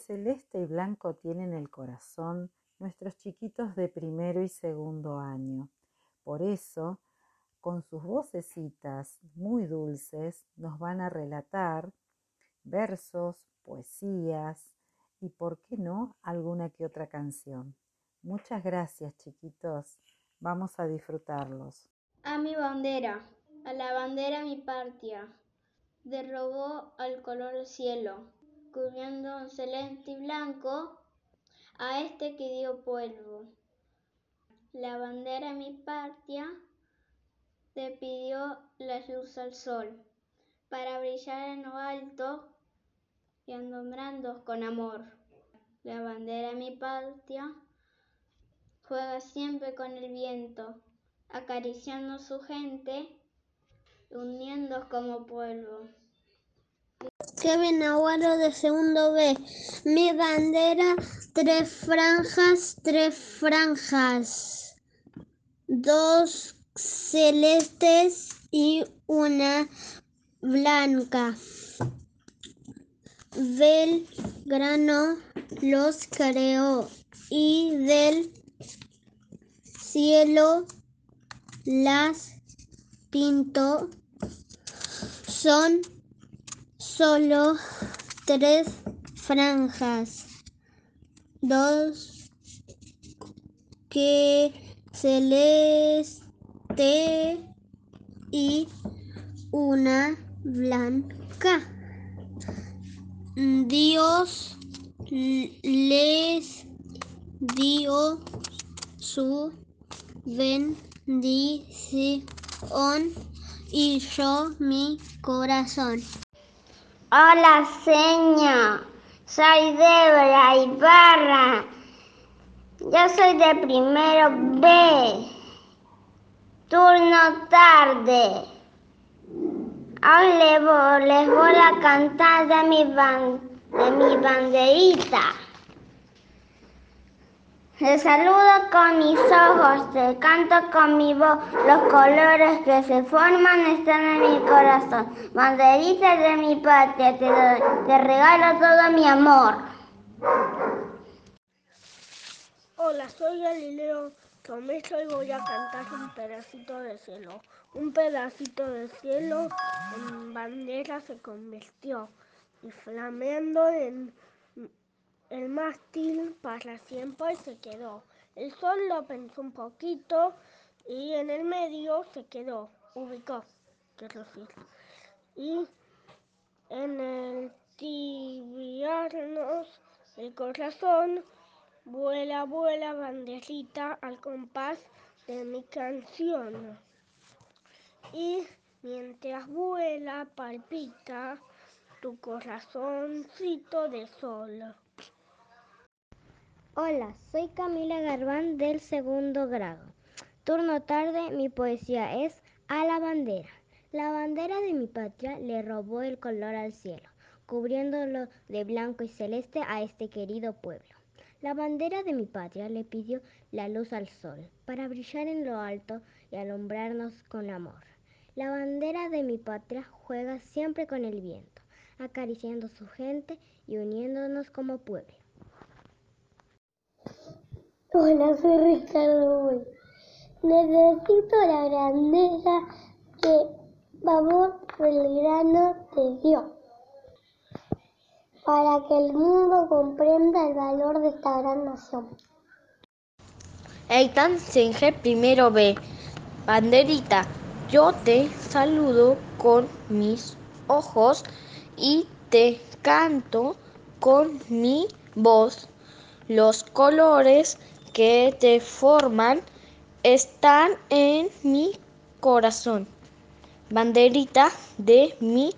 Celeste y blanco tienen el corazón nuestros chiquitos de primero y segundo año. Por eso, con sus vocecitas muy dulces, nos van a relatar versos, poesías y, por qué no, alguna que otra canción. Muchas gracias, chiquitos. Vamos a disfrutarlos. A mi bandera, a la bandera mi patria, derrobó al color cielo, cubriendo celeste y blanco a este que dio polvo. La bandera mi patria le pidió la luz al sol para brillar en lo alto y alumbrando con amor. La bandera mi patria juega siempre con el viento, acariciando su gente, uniendo como pueblo. Kevin Aguaro de segundo B. Mi bandera, tres franjas, tres franjas. Dos celestes y una blanca. Belgrano los creó y del cielo las pintó. Son solo tres franjas, dos que celeste y una blanca. Dios les dio su bendición y yo mi corazón. Hola, señor. Soy Débora Ibarra. Yo soy de primero B. Turno tarde. Voy, les voy a cantar de mi, ban, de mi banderita. Les saludo con mis ojos, te canto con mi voz. Los colores que se forman están en mi corazón. Banderita de mi patria, te, regalo todo mi amor. Hola, soy Galileo Tomeso y voy a cantar un pedacito de cielo. Un pedacito de cielo en bandera se convirtió y flameando en el mástil para siempre se quedó. El sol lo pensó un poquito y en el medio se quedó, ubicó, quiero decir. Y en el tibiarnos el corazón, vuela, vuela banderita al compás de mi canción. Y mientras vuela, palpita tu corazoncito de sol. Hola, soy Camila Garbán del segundo grado. Turno tarde, mi poesía es A la bandera. La bandera de mi patria le robó el color al cielo, cubriéndolo de blanco y celeste a este querido pueblo. La bandera de mi patria le pidió la luz al sol, para brillar en lo alto y alumbrarnos con amor. La bandera de mi patria juega siempre con el viento, acariciando su gente y uniéndonos como pueblo. Hola, soy Ricardo. Necesito la grandeza que Babor Belgrano te dio para que el mundo comprenda el valor de esta gran nación. Eitan Singer primero B. Banderita, yo te saludo con mis ojos y te canto con mi voz. Los colores que te forman están en mi corazón. Banderita de mi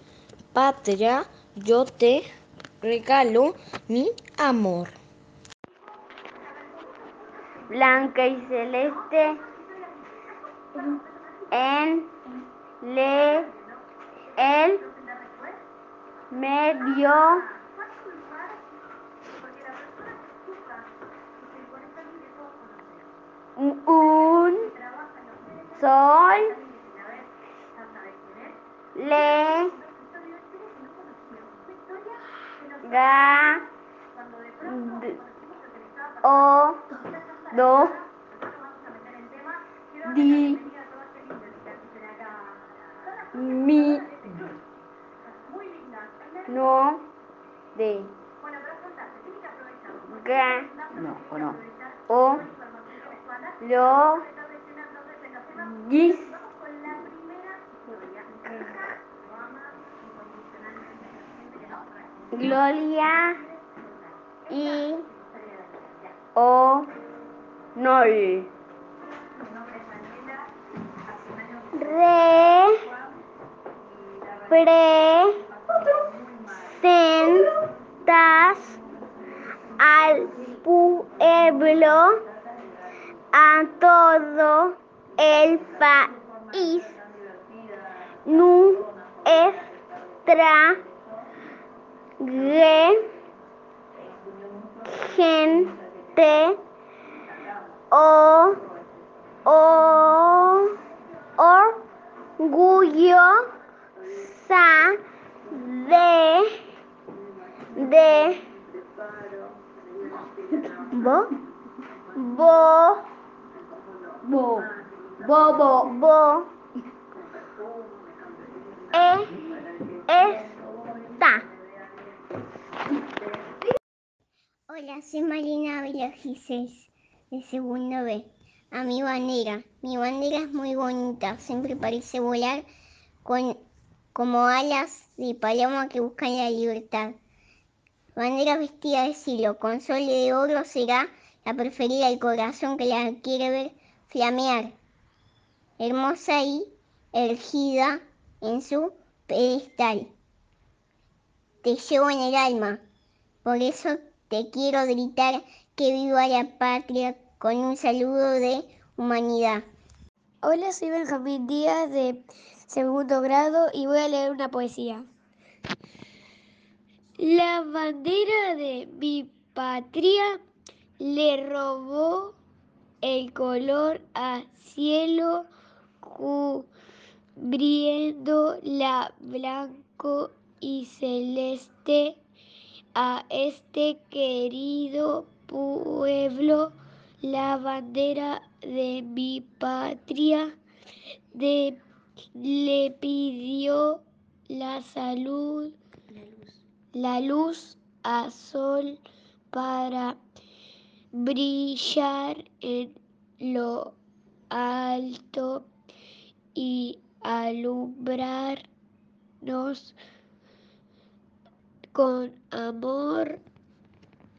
patria, yo te regalo mi amor. Blanca y celeste en le el medio un sol le ga O, Do, Di, Mi, No, De, Ga, No, o no. O, Lo, Gloria y O, Nol. Re, presentas al pueblo, a todo el país, nuestra gente, o, o, orgullosa de, de, bo, bo, bo, bo, bo, bo, e, esta. Hola, soy Marina Gises, de segundo B. A mi bandera. Mi bandera es muy bonita, siempre parece volar con, como alas de paloma que buscan la libertad. Bandera vestida de cielo, con sol de oro será la preferida del corazón que la quiere ver flamear. Hermosa y ergida en su pedestal. Te llevo en el alma, por eso te quiero gritar que viva la patria con un saludo de humanidad. Hola, soy Benjamín Díaz de segundo grado y voy a leer una poesía. La bandera de mi patria le robó el color a cielo cubriendo la blanco y celeste a este querido pueblo. La bandera de mi patria de, le pidió la salud, la luz. a sol para brillar en lo alto y alumbrarnos con amor.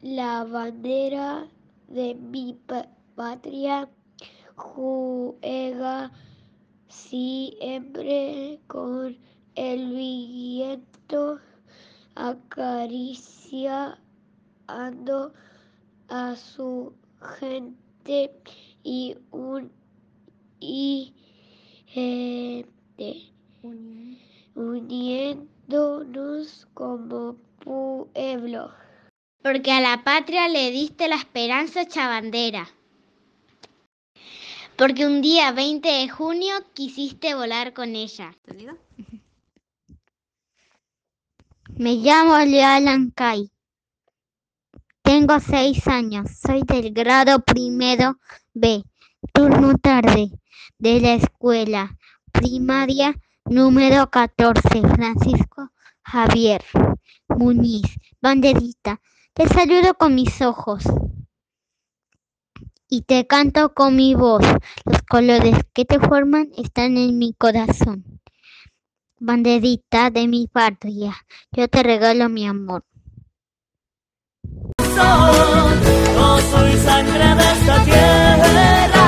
La bandera de mi patria juega siempre con el viento acariciando a su gente y un y gente uniéndonos como pueblo. Porque a la patria le diste la esperanza chavandera. Porque un día 20 de junio quisiste volar con ella. Me llamo Kai. Tengo seis años. Soy del grado primero B, turno tarde, de la escuela primaria número 14, Francisco Javier Muñiz, banderita. Te saludo con mis ojos y te canto con mi voz. Los colores que te forman están en mi corazón. Banderita de mi patria, yo te regalo mi amor. Soy sangre de esta tierra.